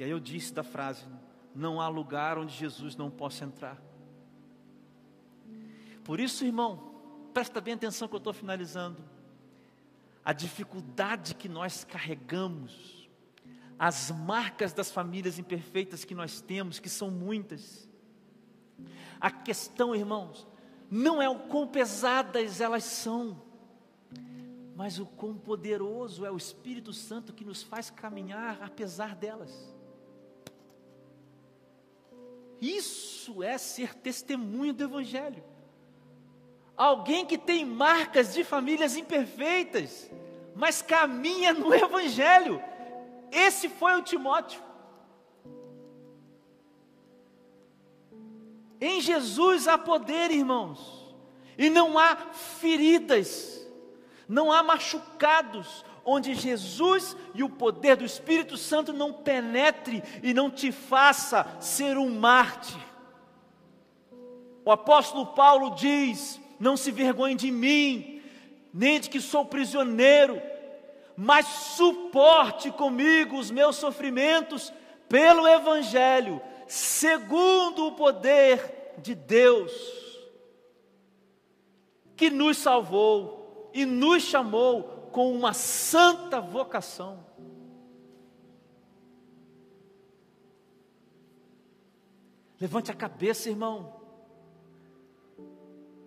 E aí eu disse da frase: não há lugar onde Jesus não possa entrar. Por isso, irmão, presta bem atenção que eu estou finalizando. A dificuldade que nós carregamos, as marcas das famílias imperfeitas que nós temos, que são muitas, a questão, irmãos, não é o quão pesadas elas são, mas o quão poderoso é o Espírito Santo que nos faz caminhar apesar delas. Isso é ser testemunho do Evangelho. Alguém que tem marcas de famílias imperfeitas, mas caminha no Evangelho. Esse foi o Timóteo. Em Jesus há poder, irmãos, e não há feridas, não há machucados, onde Jesus e o poder do Espírito Santo não penetre e não te faça ser um mártir. O apóstolo Paulo diz: Não se vergonhe de mim, nem de que sou prisioneiro, mas suporte comigo os meus sofrimentos pelo Evangelho, segundo o poder de Deus, que nos salvou e nos chamou com uma santa vocação. Levante a cabeça, irmão.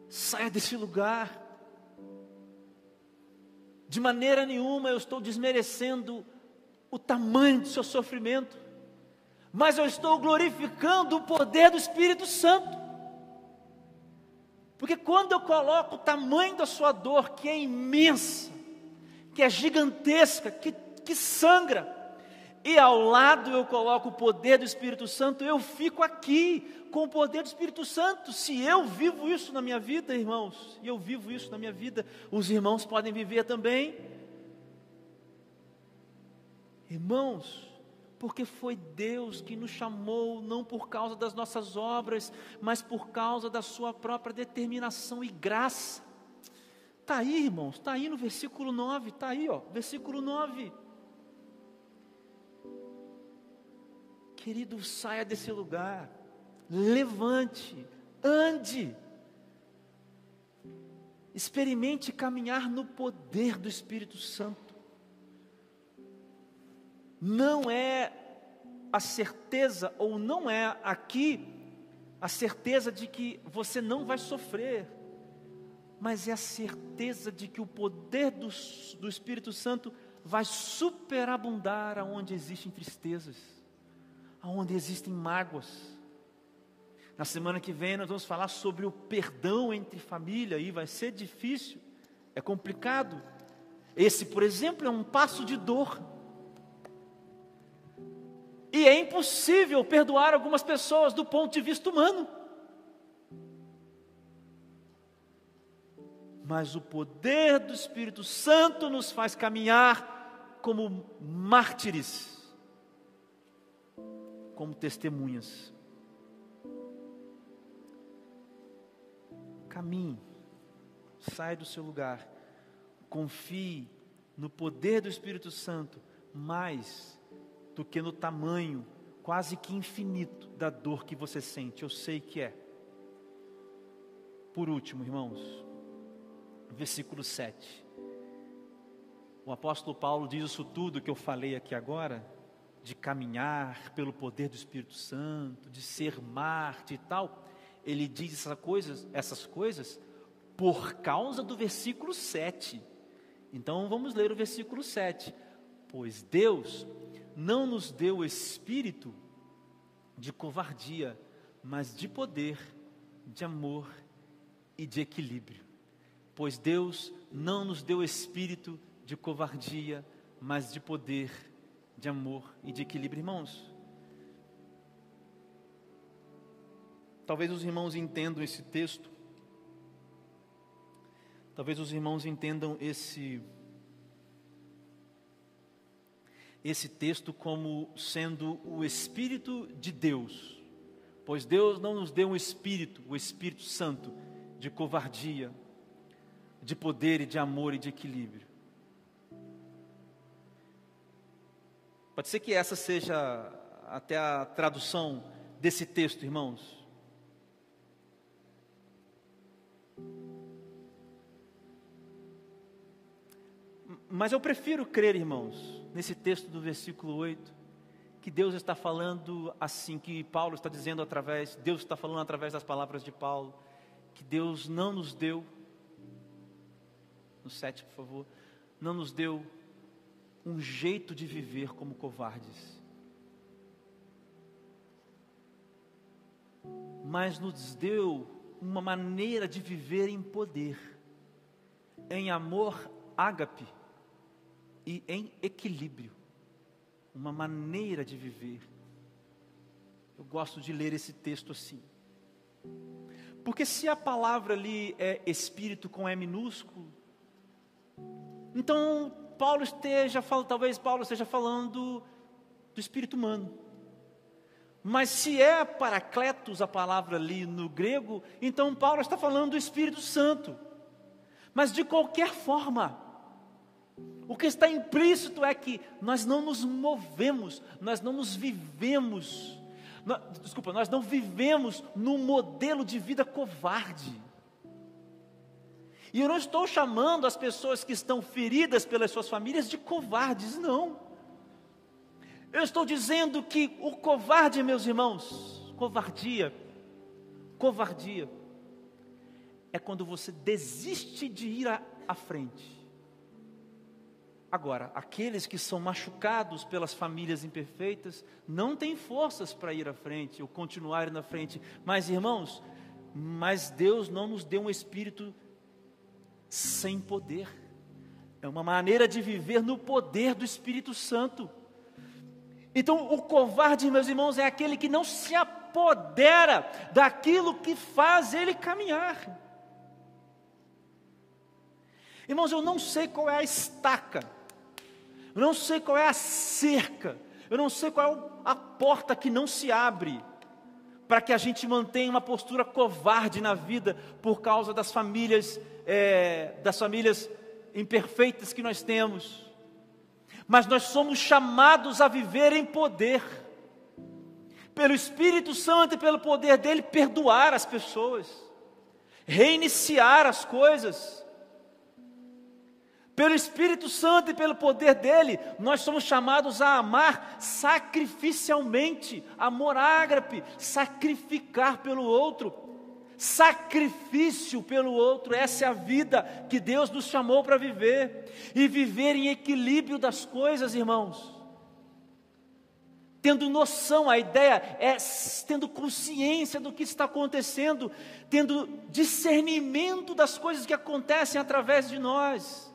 Saia desse lugar. De maneira nenhuma eu estou desmerecendo o tamanho do seu sofrimento mas eu estou glorificando o poder do Espírito Santo. Porque quando eu coloco o tamanho da sua dor, que é imensa, que é gigantesca, que, que sangra, e ao lado eu coloco o poder do Espírito Santo, eu fico aqui com o poder do Espírito Santo. Se eu vivo isso na minha vida, irmãos, e eu vivo isso na minha vida, os irmãos podem viver também. Irmãos, porque foi Deus que nos chamou, não por causa das nossas obras, mas por causa da Sua própria determinação e graça. Está aí, irmãos, está aí no versículo 9, está aí, ó, versículo 9. Querido, saia desse lugar, levante, ande, experimente caminhar no poder do Espírito Santo. Não é a certeza, ou não é aqui a certeza de que você não vai sofrer, mas é a certeza de que o poder do, do Espírito Santo vai superabundar aonde existem tristezas, aonde existem mágoas. Na semana que vem nós vamos falar sobre o perdão entre família e vai ser difícil, é complicado. Esse, por exemplo, é um passo de dor. E é impossível perdoar algumas pessoas do ponto de vista humano. Mas o poder do Espírito Santo nos faz caminhar como mártires, como testemunhas. Caminhe, sai do seu lugar, confie no poder do Espírito Santo mais do que no tamanho quase que infinito da dor que você sente. Eu sei que é. Por último, irmãos, versículo 7. O apóstolo Paulo diz isso tudo que eu falei aqui agora, de caminhar pelo poder do Espírito Santo, de ser Marte e tal. Ele diz essas coisas, essas coisas por causa do versículo 7. Então vamos ler o versículo 7. Pois Deus não nos deu o espírito de covardia, mas de poder, de amor e de equilíbrio. Pois Deus não nos deu espírito de covardia, mas de poder, de amor e de equilíbrio, irmãos. Talvez os irmãos entendam esse texto. Talvez os irmãos entendam esse esse texto como sendo o Espírito de Deus, pois Deus não nos deu um Espírito, o Espírito Santo, de covardia, de poder e de amor e de equilíbrio. Pode ser que essa seja até a tradução desse texto, irmãos. Mas eu prefiro crer, irmãos, nesse texto do versículo 8, que Deus está falando assim, que Paulo está dizendo através, Deus está falando através das palavras de Paulo, que Deus não nos deu, no 7, por favor, não nos deu um jeito de viver como covardes, mas nos deu uma maneira de viver em poder, em amor ágape e em equilíbrio, uma maneira de viver. Eu gosto de ler esse texto assim. Porque se a palavra ali é espírito com E minúsculo, então Paulo esteja falando, talvez Paulo esteja falando do espírito humano. Mas se é paracletos a palavra ali no grego, então Paulo está falando do Espírito Santo. Mas de qualquer forma, o que está implícito é que nós não nos movemos, nós não nos vivemos, nós, desculpa, nós não vivemos num modelo de vida covarde. E eu não estou chamando as pessoas que estão feridas pelas suas famílias de covardes, não. Eu estou dizendo que o covarde, meus irmãos, covardia, covardia, é quando você desiste de ir à, à frente Agora, aqueles que são machucados pelas famílias imperfeitas não têm forças para ir à frente ou continuar na frente. Mas, irmãos, mas Deus não nos deu um espírito sem poder. É uma maneira de viver no poder do Espírito Santo. Então, o covarde, meus irmãos, é aquele que não se apodera daquilo que faz ele caminhar. Irmãos, eu não sei qual é a estaca eu não sei qual é a cerca, eu não sei qual é a porta que não se abre para que a gente mantenha uma postura covarde na vida por causa das famílias, é, das famílias imperfeitas que nós temos. Mas nós somos chamados a viver em poder. pelo Espírito Santo e pelo poder dele, perdoar as pessoas, reiniciar as coisas. Pelo Espírito Santo e pelo poder dele, nós somos chamados a amar sacrificialmente, amor ágape, sacrificar pelo outro, sacrifício pelo outro, essa é a vida que Deus nos chamou para viver, e viver em equilíbrio das coisas, irmãos. Tendo noção, a ideia é tendo consciência do que está acontecendo, tendo discernimento das coisas que acontecem através de nós,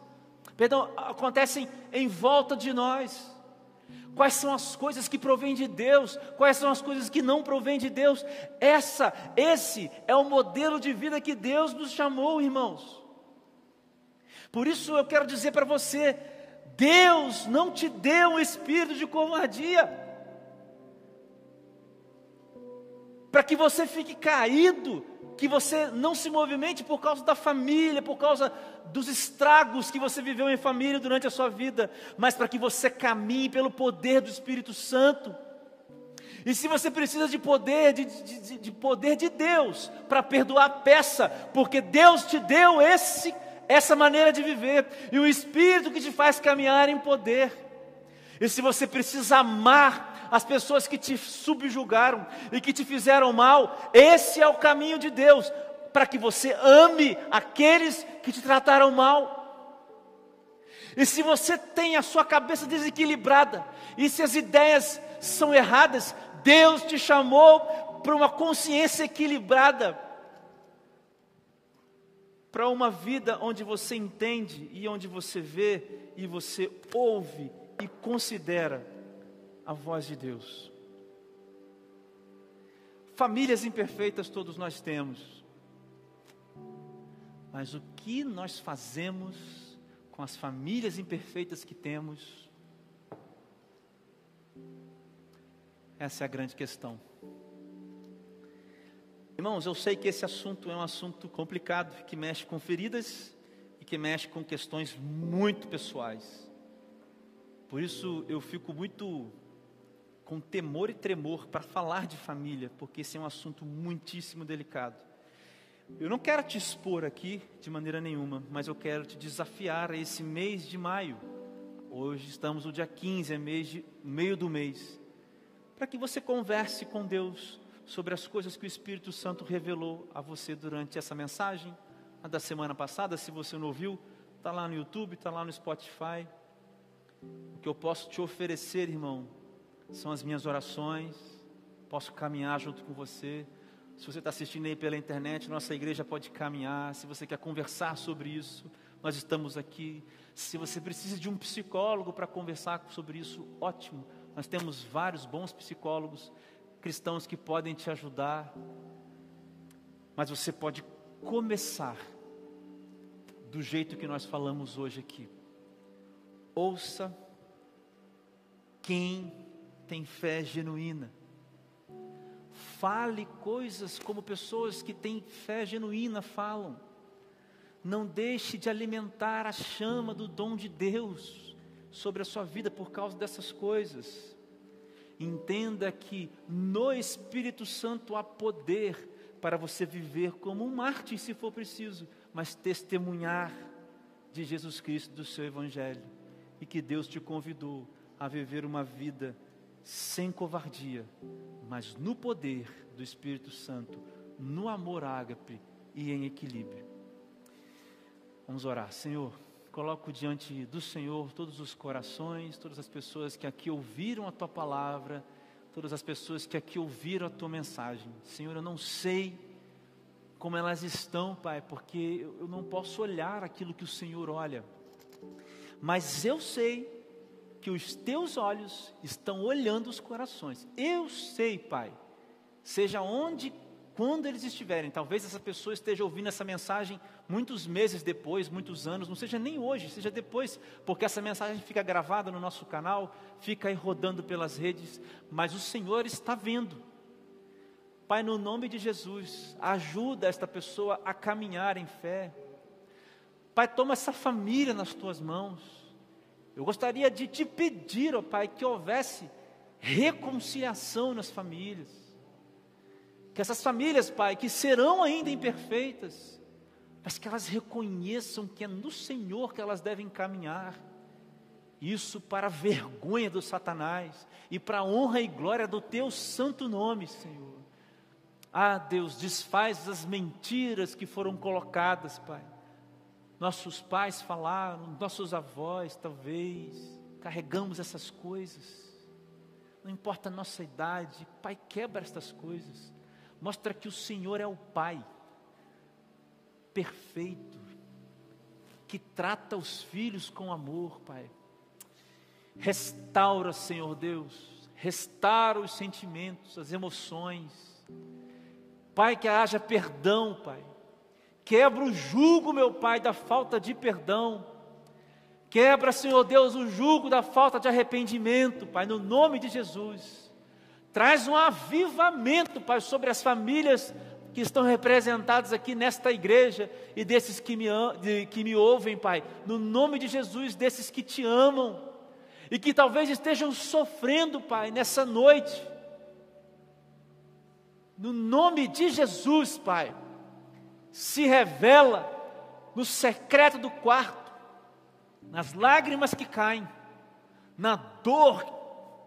perdão, acontecem em volta de nós. Quais são as coisas que provêm de Deus? Quais são as coisas que não provêm de Deus? Essa, esse é o modelo de vida que Deus nos chamou, irmãos. Por isso eu quero dizer para você, Deus não te deu um espírito de covardia. para que você fique caído, que você não se movimente por causa da família, por causa dos estragos que você viveu em família durante a sua vida, mas para que você caminhe pelo poder do Espírito Santo. E se você precisa de poder, de, de, de poder de Deus para perdoar, peça, porque Deus te deu esse, essa maneira de viver e o Espírito que te faz caminhar em poder. E se você precisa amar, as pessoas que te subjugaram e que te fizeram mal. Esse é o caminho de Deus, para que você ame aqueles que te trataram mal. E se você tem a sua cabeça desequilibrada, e se as ideias são erradas, Deus te chamou para uma consciência equilibrada, para uma vida onde você entende e onde você vê e você ouve e considera a voz de Deus. Famílias imperfeitas todos nós temos, mas o que nós fazemos com as famílias imperfeitas que temos? Essa é a grande questão. Irmãos, eu sei que esse assunto é um assunto complicado, que mexe com feridas e que mexe com questões muito pessoais. Por isso eu fico muito com temor e tremor para falar de família, porque esse é um assunto muitíssimo delicado. Eu não quero te expor aqui de maneira nenhuma, mas eu quero te desafiar a esse mês de maio. Hoje estamos no dia 15, é mês de, meio do mês. Para que você converse com Deus sobre as coisas que o Espírito Santo revelou a você durante essa mensagem, a da semana passada. Se você não ouviu, está lá no YouTube, está lá no Spotify. O que eu posso te oferecer, irmão, são as minhas orações. Posso caminhar junto com você. Se você está assistindo aí pela internet, nossa igreja pode caminhar. Se você quer conversar sobre isso, nós estamos aqui. Se você precisa de um psicólogo para conversar sobre isso, ótimo. Nós temos vários bons psicólogos cristãos que podem te ajudar. Mas você pode começar do jeito que nós falamos hoje aqui. Ouça quem tem fé genuína. Fale coisas como pessoas que têm fé genuína falam. Não deixe de alimentar a chama do dom de Deus sobre a sua vida por causa dessas coisas. Entenda que no Espírito Santo há poder para você viver como um mártir, se for preciso, mas testemunhar de Jesus Cristo, do seu Evangelho, e que Deus te convidou a viver uma vida sem covardia, mas no poder do Espírito Santo, no amor ágape e em equilíbrio. Vamos orar, Senhor. Coloco diante do Senhor todos os corações, todas as pessoas que aqui ouviram a tua palavra, todas as pessoas que aqui ouviram a tua mensagem. Senhor, eu não sei como elas estão, Pai, porque eu não posso olhar aquilo que o Senhor olha, mas eu sei que os teus olhos estão olhando os corações. Eu sei, Pai, seja onde, quando eles estiverem, talvez essa pessoa esteja ouvindo essa mensagem muitos meses depois, muitos anos, não seja nem hoje, seja depois, porque essa mensagem fica gravada no nosso canal, fica aí rodando pelas redes, mas o Senhor está vendo. Pai, no nome de Jesus, ajuda esta pessoa a caminhar em fé. Pai, toma essa família nas tuas mãos. Eu gostaria de te pedir, ó Pai, que houvesse reconciliação nas famílias. Que essas famílias, Pai, que serão ainda imperfeitas, mas que elas reconheçam que é no Senhor que elas devem caminhar. Isso para a vergonha do Satanás e para a honra e glória do teu santo nome, Senhor. Ah, Deus, desfaz as mentiras que foram colocadas, Pai. Nossos pais falaram, nossos avós, talvez, carregamos essas coisas. Não importa a nossa idade, Pai, quebra estas coisas. Mostra que o Senhor é o Pai perfeito, que trata os filhos com amor, Pai. Restaura, Senhor Deus, restaura os sentimentos, as emoções Pai, que haja perdão, Pai. Quebra o jugo, meu Pai, da falta de perdão. Quebra, Senhor Deus, o jugo da falta de arrependimento, Pai, no nome de Jesus. Traz um avivamento, Pai, sobre as famílias que estão representadas aqui nesta igreja e desses que me, que me ouvem, Pai, no nome de Jesus, desses que te amam e que talvez estejam sofrendo, Pai, nessa noite no nome de Jesus, Pai, se revela no secreto do quarto, nas lágrimas que caem, na dor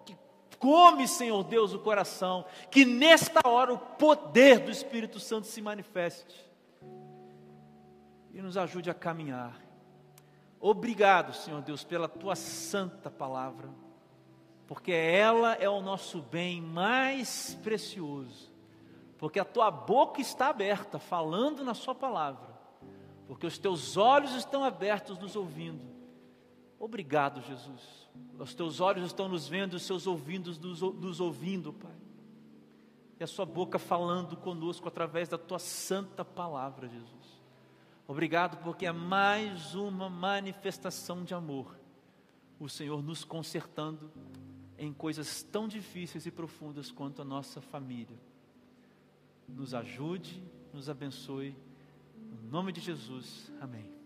que come, Senhor Deus, o coração, que nesta hora o poder do Espírito Santo se manifeste e nos ajude a caminhar. Obrigado, Senhor Deus, pela tua santa palavra, porque ela é o nosso bem mais precioso porque a tua boca está aberta, falando na Sua palavra, porque os teus olhos estão abertos, nos ouvindo. Obrigado, Jesus. Os teus olhos estão nos vendo, os seus ouvidos nos, nos ouvindo, Pai. E a Sua boca falando conosco através da Tua santa palavra, Jesus. Obrigado, porque é mais uma manifestação de amor. O Senhor nos consertando em coisas tão difíceis e profundas quanto a nossa família nos ajude, nos abençoe. Em nome de Jesus, amém.